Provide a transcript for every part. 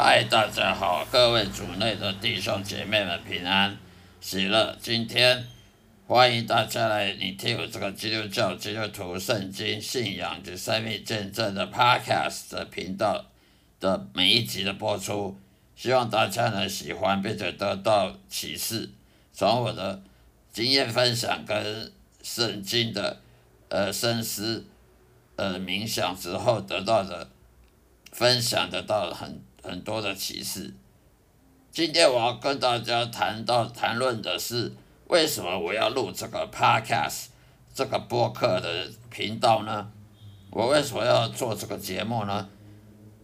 嗨，大家好，各位主内的弟兄姐妹们平安喜乐。今天欢迎大家来聆听我这个基督教基督徒圣经信仰及生命见证的 Podcast 的频道的每一集的播出，希望大家能喜欢，并且得到启示，从我的经验分享跟圣经的呃深思呃冥想之后得到的分享，得到很。很多的启示。今天我要跟大家谈到谈论的是，为什么我要录这个 podcast 这个播客的频道呢？我为什么要做这个节目呢？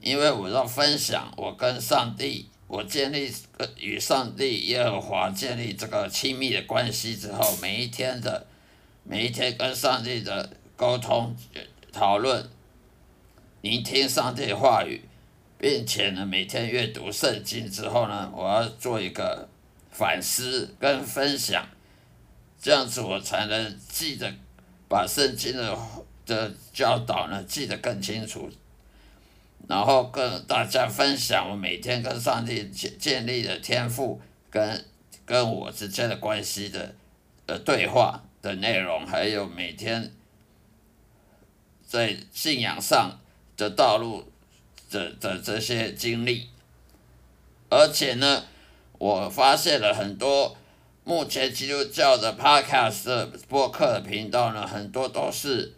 因为我要分享我跟上帝，我建立与上帝耶和华建立这个亲密的关系之后，每一天的每一天跟上帝的沟通、讨论、聆听上帝的话语。并且呢，每天阅读圣经之后呢，我要做一个反思跟分享，这样子我才能记得把圣经的的教导呢记得更清楚，然后跟大家分享我每天跟上帝建建立的天赋跟跟我之间的关系的呃对话的内容，还有每天在信仰上的道路。的的这些经历，而且呢，我发现了很多目前基督教的 Podcast 播客频道呢，很多都是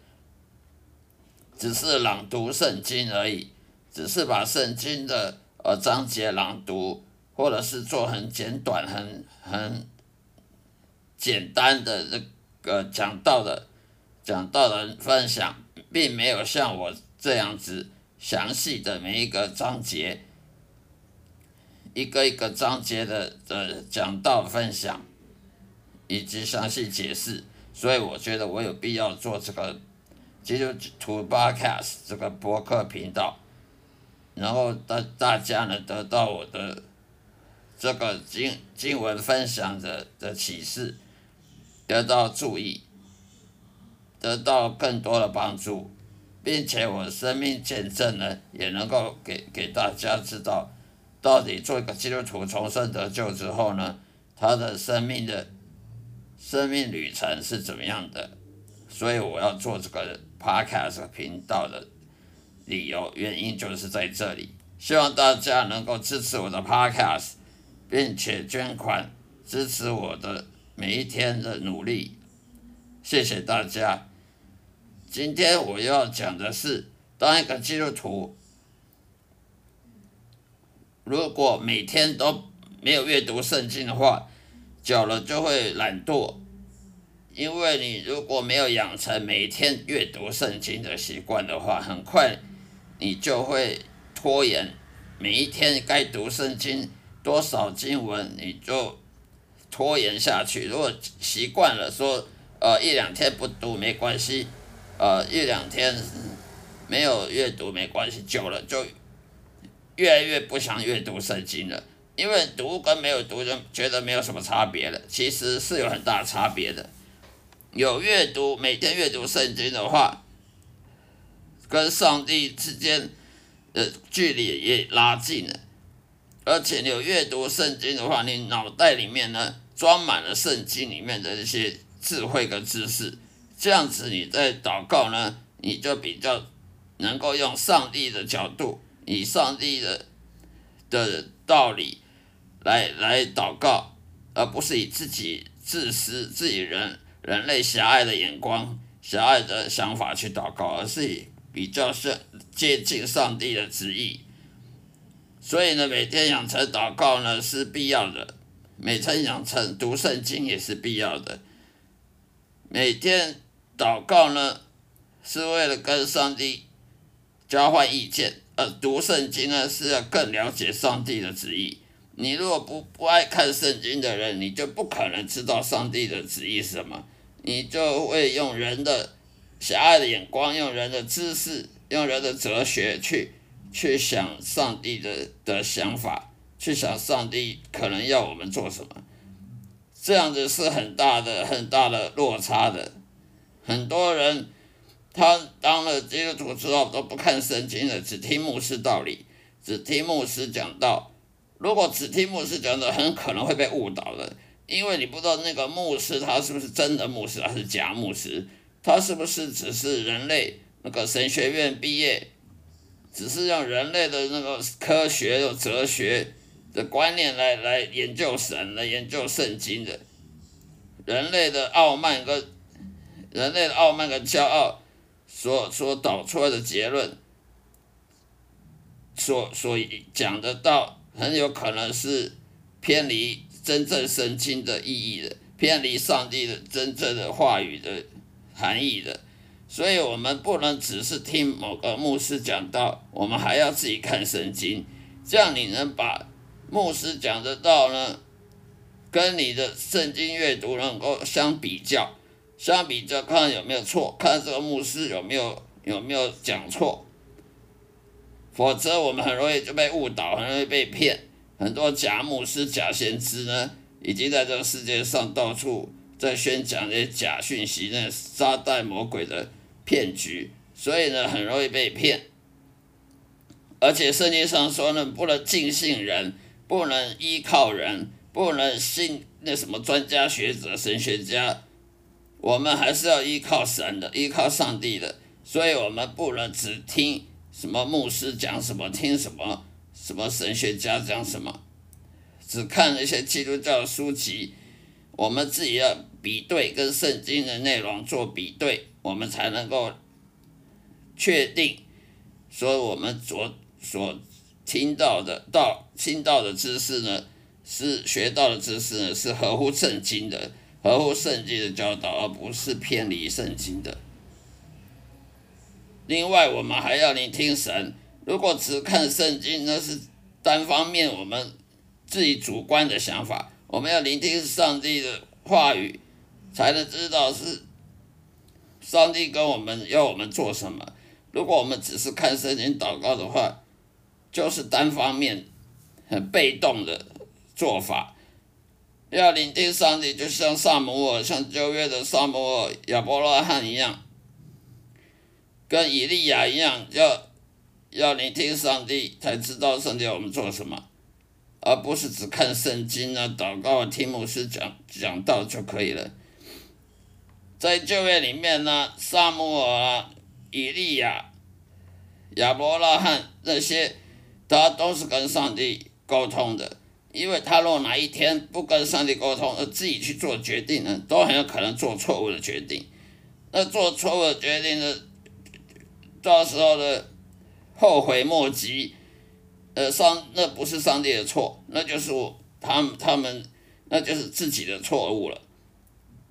只是朗读圣经而已，只是把圣经的呃章节朗读，或者是做很简短、很很简单的这个讲道的讲道的分享，并没有像我这样子。详细的每一个章节，一个一个章节的的讲道分享，以及详细解释，所以我觉得我有必要做这个基督徒 Podcast 这个博客频道，然后大大家呢得到我的这个经经文分享的的启示，得到注意，得到更多的帮助。并且我生命见证呢，也能够给给大家知道，到底做一个基督徒重生得救之后呢，他的生命的生命旅程是怎么样的？所以我要做这个 podcast 频道的理由原因就是在这里，希望大家能够支持我的 podcast，并且捐款支持我的每一天的努力，谢谢大家。今天我要讲的是，当一个基督徒，如果每天都没有阅读圣经的话，久了就会懒惰。因为你如果没有养成每天阅读圣经的习惯的话，很快你就会拖延每一天该读圣经多少经文，你就拖延下去。如果习惯了说，呃，一两天不读没关系。呃，一两天没有阅读没关系，久了就越来越不想阅读圣经了。因为读跟没有读就觉得没有什么差别了，其实是有很大差别的。有阅读，每天阅读圣经的话，跟上帝之间的距离也拉近了。而且有阅读圣经的话，你脑袋里面呢装满了圣经里面的一些智慧跟知识。这样子，你在祷告呢，你就比较能够用上帝的角度，以上帝的的道理来来祷告，而不是以自己自私、自己人人类狭隘的眼光、狭隘的想法去祷告，而是以比较是接近上帝的旨意。所以呢，每天养成祷告呢是必要的，每天养成读圣经也是必要的，每天。祷告呢，是为了跟上帝交换意见；而读圣经呢，是要更了解上帝的旨意。你如果不不爱看圣经的人，你就不可能知道上帝的旨意是什么。你就会用人的狭隘的眼光，用人的知识，用人的哲学去去想上帝的的想法，去想上帝可能要我们做什么。这样子是很大的、很大的落差的。很多人，他当了基督徒之后都不看圣经了，只听牧师道理，只听牧师讲道。如果只听牧师讲道，很可能会被误导的，因为你不知道那个牧师他是不是真的牧师，还是假牧师，他是不是只是人类那个神学院毕业，只是用人类的那个科学、有哲学的观念来来研究神、来研究圣经的，人类的傲慢跟人类的傲慢跟骄傲所所导出来的结论，所所讲的道。很有可能是偏离真正圣经的意义的，偏离上帝的真正的话语的含义的，所以我们不能只是听某个牧师讲道，我们还要自己看圣经，这样你能把牧师讲的道呢，跟你的圣经阅读能够相比较，相比较看有没有错，看这个牧师有没有有没有讲错。否则，我们很容易就被误导，很容易被骗。很多假牧师、假先知呢，已经在这个世界上到处在宣讲那些假讯息，那撒旦魔鬼的骗局，所以呢，很容易被骗。而且圣经上说呢，不能尽信人，不能依靠人，不能信那什么专家学者、神学家，我们还是要依靠神的，依靠上帝的。所以我们不能只听。什么牧师讲什么，听什么，什么神学家讲什么，只看那些基督教书籍，我们自己要比对跟圣经的内容做比对，我们才能够确定，说我们所所听到的到听到的知识呢，是学到的知识呢，是合乎圣经的，合乎圣经的教导，而不是偏离圣经的。另外，我们还要聆听神。如果只看圣经，那是单方面我们自己主观的想法。我们要聆听上帝的话语，才能知道是上帝跟我们要我们做什么。如果我们只是看圣经祷告的话，就是单方面、很被动的做法。要聆听上帝，就像萨摩尔、像旧约的萨摩尔、亚伯拉罕一样。跟以利亚一样，要要聆听上帝，才知道上帝要我们做什么，而不是只看圣经啊、祷告啊、听牧师讲讲道就可以了。在旧约里面呢，萨姆尔啊、以利亚、亚伯拉罕那些，他都是跟上帝沟通的，因为他若哪一天不跟上帝沟通，而自己去做决定呢，都很有可能做错误的决定。那做错误的决定呢？到时候的后悔莫及，呃，上那不是上帝的错，那就是我他们他们那就是自己的错误了。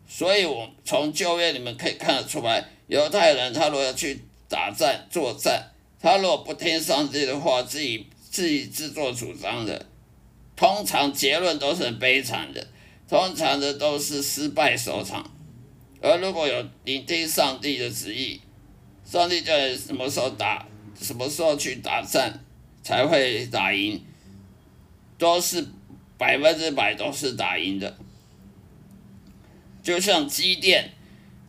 所以，我从旧约里面可以看得出来，犹太人他如果要去打战作战，他如果不听上帝的话，自己自己自作主张的，通常结论都是很悲惨的，通常的都是失败收场。而如果有聆听上帝的旨意，上帝叫你什么时候打，什么时候去打战，才会打赢，都是百分之百都是打赢的。就像机电，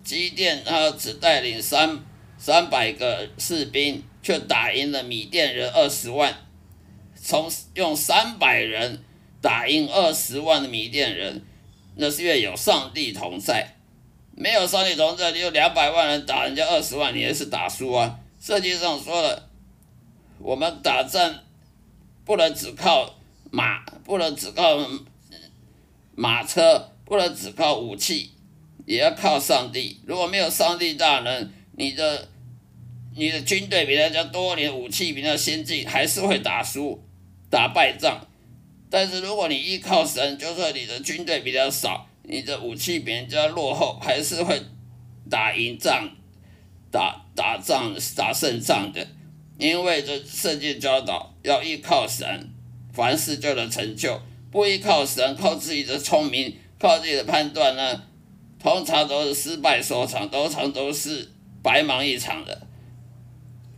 机电他只带领三三百个士兵，却打赢了米甸人二十万。从用三百人打赢二十万的米甸人，那是因为有上帝同在。没有上帝同在，你有两百万人打人家二十万，你也是打输啊。圣经上说了，我们打仗不能只靠马，不能只靠马车，不能只靠武器，也要靠上帝。如果没有上帝大人，你的你的军队比人家多，你的武器比人家先进，还是会打输，打败仗。但是如果你依靠神，就算你的军队比较少。你的武器比人家落后，还是会打赢仗、打打仗、打胜仗的，因为这圣经教导要依靠神，凡事就能成就；不依靠神，靠自己的聪明、靠自己的判断呢，通常都是失败收场，通常都是白忙一场的。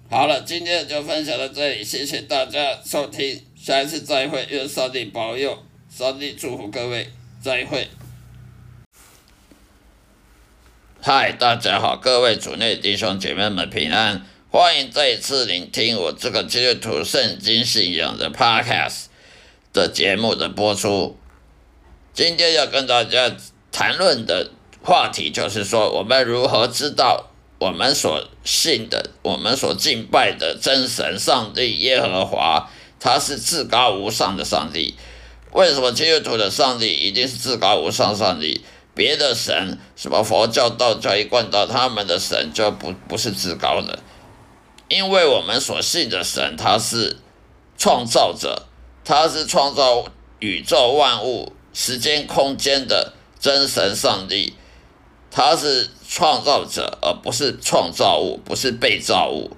好了，今天就分享到这里，谢谢大家收听，下一次再会，愿上帝保佑，上帝祝福各位，再会。嗨，大家好，各位主内弟兄姐妹们平安，欢迎再次聆听我这个基督徒圣经信仰的 Podcast 的节目的播出。今天要跟大家谈论的话题就是说，我们如何知道我们所信的、我们所敬拜的真神上帝耶和华，他是至高无上的上帝。为什么基督徒的上帝一定是至高无上上帝？别的神，什么佛教、道教、一贯道，他们的神就不不是至高的。因为我们所信的神，他是创造者，他是创造宇宙万物、时间空间的真神上帝，他是创造者，而不是创造物，不是被造物。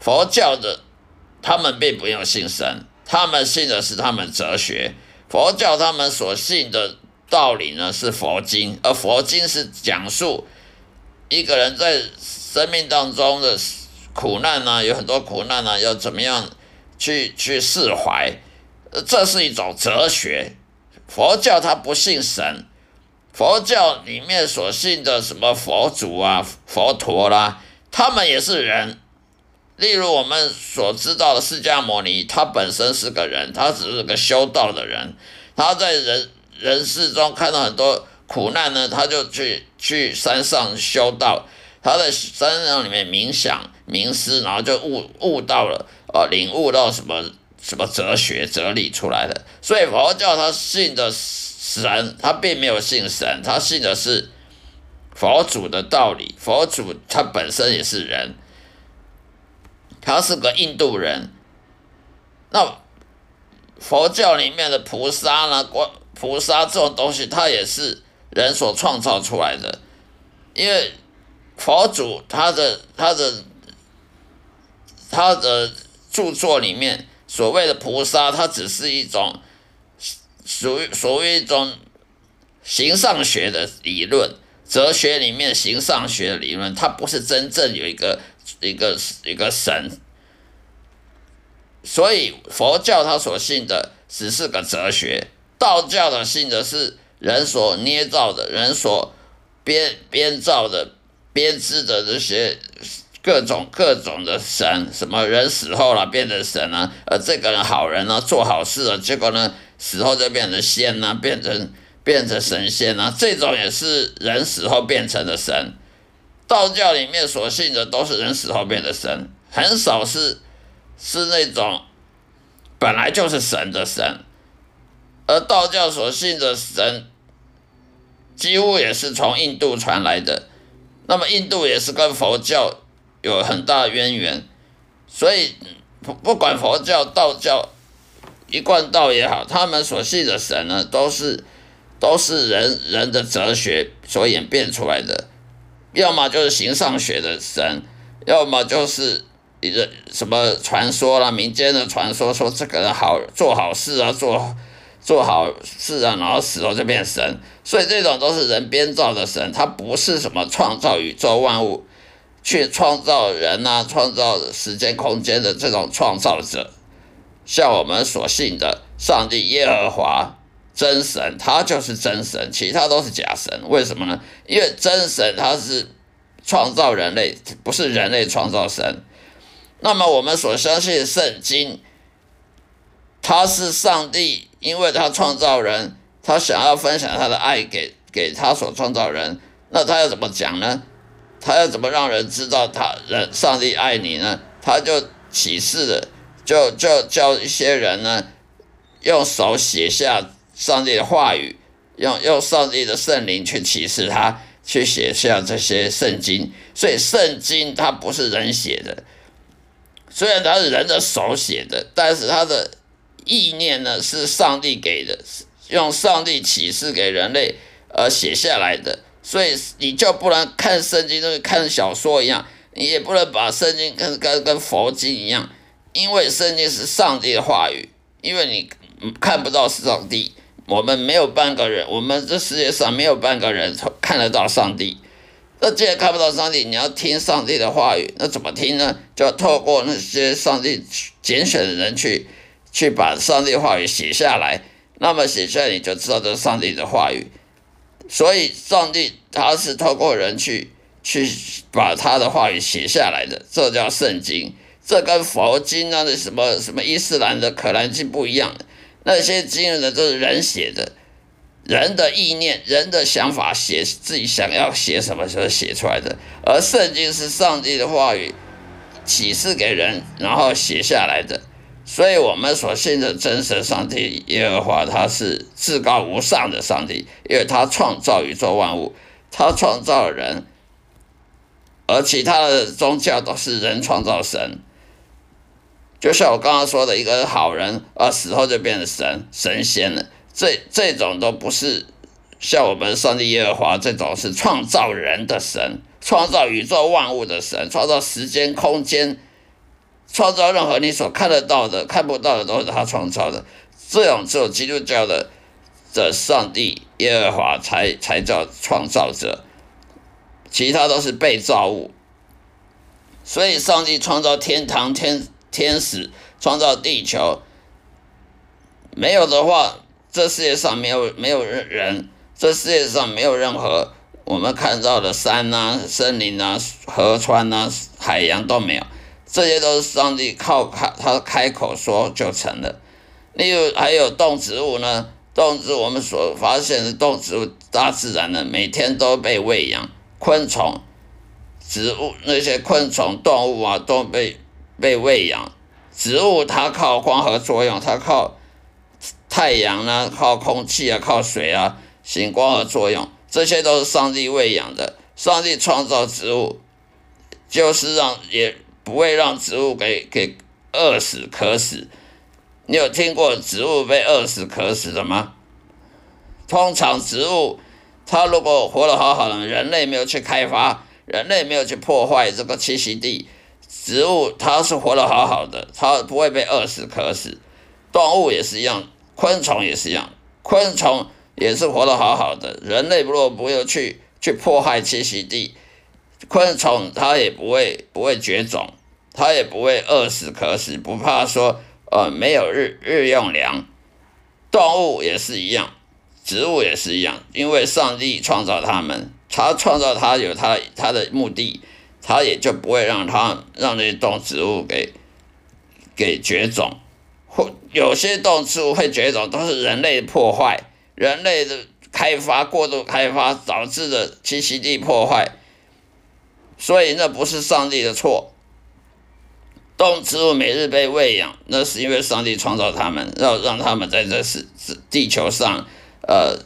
佛教的他们并不用信神，他们信的是他们哲学。佛教他们所信的道理呢是佛经，而佛经是讲述一个人在生命当中的。苦难呢，有很多苦难呢，要怎么样去去释怀？这是一种哲学。佛教它不信神，佛教里面所信的什么佛祖啊、佛陀啦，他们也是人。例如我们所知道的释迦牟尼，他本身是个人，他只是个修道的人。他在人人世中看到很多苦难呢，他就去去山上修道。他在山上里面冥想、冥思，然后就悟悟到了，呃，领悟到什么什么哲学哲理出来的。所以佛教他信的神，他并没有信神，他信的是佛祖的道理。佛祖他本身也是人，他是个印度人。那佛教里面的菩萨呢？观菩萨这种东西，它也是人所创造出来的，因为。佛祖他的他的他的著作里面所谓的菩萨，它只是一种属于所谓一种形上学的理论，哲学里面形上学的理论，它不是真正有一个一个一个神。所以佛教他所信的只是个哲学，道教的信的是人所捏造的，人所编编造的。编织的这些各种各种的神，什么人死后了变成神啊，呃，这个人好人呢，做好事了，结果呢死后就变成仙呐，变成变成神仙呐，这种也是人死后变成的神。道教里面所信的都是人死后变的神，很少是是那种本来就是神的神，而道教所信的神几乎也是从印度传来的。那么印度也是跟佛教有很大渊源，所以不不管佛教、道教、一贯道也好，他们所信的神呢，都是都是人人的哲学所演变出来的，要么就是形上学的神，要么就是一个什么传说啦，民间的传说说这个人好做好事啊，做。做好事啊，然后死后就变神，所以这种都是人编造的神，他不是什么创造宇宙万物、去创造人呐、创造时间空间的这种创造者。像我们所信的上帝耶和华真神，他就是真神，其他都是假神。为什么呢？因为真神他是创造人类，不是人类创造神。那么我们所相信的圣经。他是上帝，因为他创造人，他想要分享他的爱给给他所创造人，那他要怎么讲呢？他要怎么让人知道他人上帝爱你呢？他就启示的，就就叫一些人呢，用手写下上帝的话语，用用上帝的圣灵去启示他，去写下这些圣经。所以圣经它不是人写的，虽然它是人的手写的，但是它的。意念呢是上帝给的，用上帝启示给人类而写下来的，所以你就不能看圣经，跟看小说一样，你也不能把圣经跟跟跟佛经一样，因为圣经是上帝的话语，因为你看不到上帝，我们没有半个人，我们这世界上没有半个人看得到上帝，那既然看不到上帝，你要听上帝的话语，那怎么听呢？就要透过那些上帝拣选的人去。去把上帝话语写下来，那么写下来你就知道这是上帝的话语。所以，上帝他是透过人去去把他的话语写下来的，这叫圣经。这跟佛经啊那什么什么伊斯兰的可兰经不一样，那些经验呢都是人写的，人的意念、人的想法写自己想要写什么时候写出来的，而圣经是上帝的话语启示给人，然后写下来的。所以，我们所信的真神上帝耶和华，他是至高无上的上帝，因为他创造宇宙万物，他创造人，而其他的宗教都是人创造神。就像我刚刚说的，一个好人啊，死后就变成神神仙了，这这种都不是像我们上帝耶和华这种是创造人的神，创造宇宙万物的神，创造时间空间。创造任何你所看得到的、看不到的，都是他创造的。这种只有基督教的的上帝耶和华才才叫创造者，其他都是被造物。所以，上帝创造天堂、天天使，创造地球，没有的话，这世界上没有没有人，这世界上没有任何我们看到的山啊、森林啊、河川啊、海洋都没有。这些都是上帝靠开他开口说就成了。例如还有动植物呢，动植物我们所发现的动植物，大自然呢每天都被喂养，昆虫、植物那些昆虫、动物啊都被被喂养。植物它靠光合作用，它靠太阳啊，靠空气啊，靠水啊行光合作用，这些都是上帝喂养的。上帝创造植物，就是让也。不会让植物给给饿死渴死。你有听过植物被饿死渴死的吗？通常植物它如果活得好好的，人类没有去开发，人类没有去破坏这个栖息地，植物它是活得好好的，它不会被饿死渴死。动物也是一样，昆虫也是一样，昆虫也是活得好好的，人类如果不要去去破坏栖息地。昆虫它也不会不会绝种，它也不会饿死渴死，不怕说呃没有日日用粮。动物也是一样，植物也是一样，因为上帝创造它们，他创造它有他他的目的，他也就不会让它让那些动植物给给绝种，或有些动植物会绝种，都是人类破坏，人类的开发过度开发导致的栖息地破坏。所以那不是上帝的错。动植物每日被喂养，那是因为上帝创造它们，让让他们在这是地球上，呃，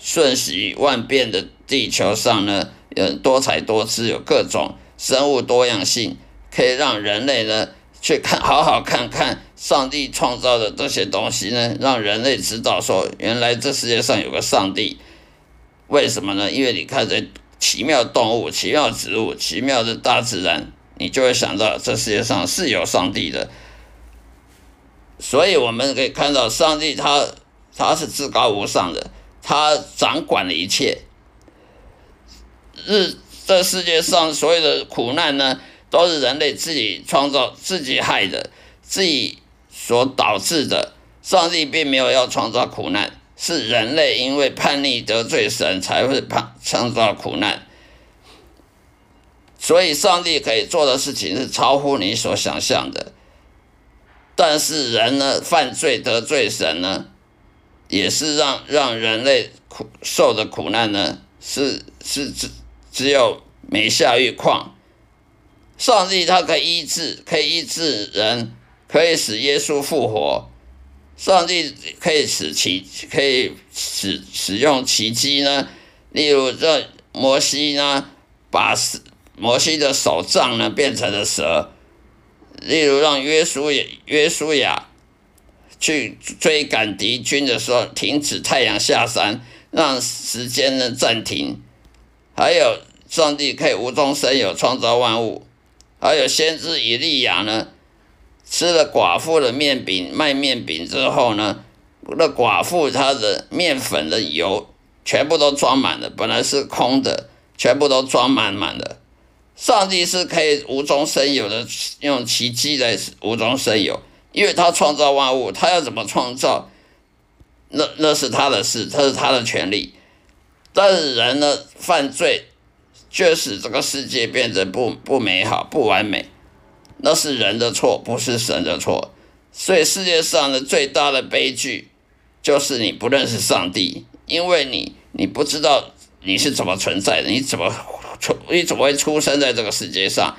瞬息万变的地球上呢，呃，多彩多姿，有各种生物多样性，可以让人类呢去看，好好看看上帝创造的这些东西呢，让人类知道说，原来这世界上有个上帝。为什么呢？因为你看这。奇妙动物、奇妙植物、奇妙的大自然，你就会想到这世界上是有上帝的。所以我们可以看到，上帝他他是至高无上的，他掌管了一切。日这世界上所有的苦难呢，都是人类自己创造、自己害的、自己所导致的。上帝并没有要创造苦难。是人类因为叛逆得罪神，才会叛创造苦难。所以，上帝可以做的事情是超乎你所想象的。但是，人呢，犯罪得罪神呢，也是让让人类苦受的苦难呢，是是只只有每下愈况。上帝他可以医治，可以医治人，可以使耶稣复活。上帝可以使奇，可以使使用奇迹呢。例如，这摩西呢，把摩西的手杖呢变成了蛇。例如，让约书亚约书亚去追赶敌军的时候，停止太阳下山，让时间呢暂停。还有，上帝可以无中生有，创造万物。还有，先知以利亚呢。吃了寡妇的面饼卖面饼之后呢，那寡妇她的面粉的油全部都装满了，本来是空的，全部都装满满的。上帝是可以无中生有的，用奇迹来无中生有，因为他创造万物，他要怎么创造，那那是他的事，他是他的权利。但是人呢，犯罪却使这个世界变得不不美好、不完美。那是人的错，不是神的错。所以世界上的最大的悲剧，就是你不认识上帝，因为你你不知道你是怎么存在的，你怎么出你怎么会出生在这个世界上？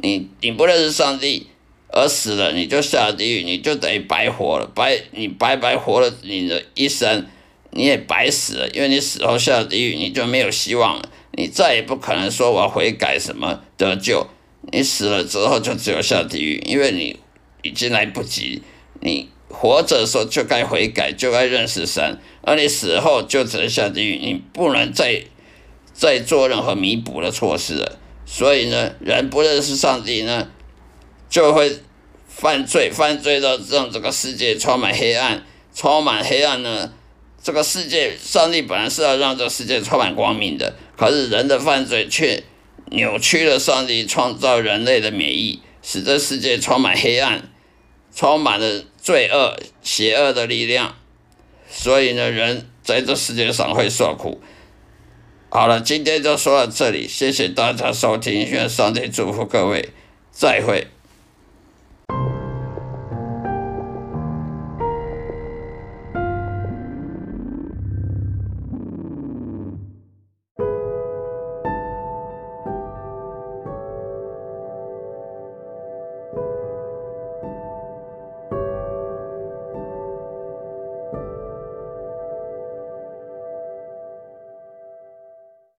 你你不认识上帝而死了，你就下地狱，你就等于白活了，白你白白活了你的一生，你也白死了，因为你死后下地狱，你就没有希望了，你再也不可能说我要悔改什么得救。你死了之后就只有下地狱，因为你已经来不及。你活着的时候就该悔改，就该认识神，而你死后就只能下地狱，你不能再再做任何弥补的措施了。所以呢，人不认识上帝呢，就会犯罪，犯罪到让这个世界充满黑暗，充满黑暗呢。这个世界，上帝本来是要让这个世界充满光明的，可是人的犯罪却。扭曲了上帝创造人类的美意，使这世界充满黑暗，充满了罪恶、邪恶的力量。所以呢，人在这世界上会受苦。好了，今天就说到这里，谢谢大家收听，愿上帝祝福各位，再会。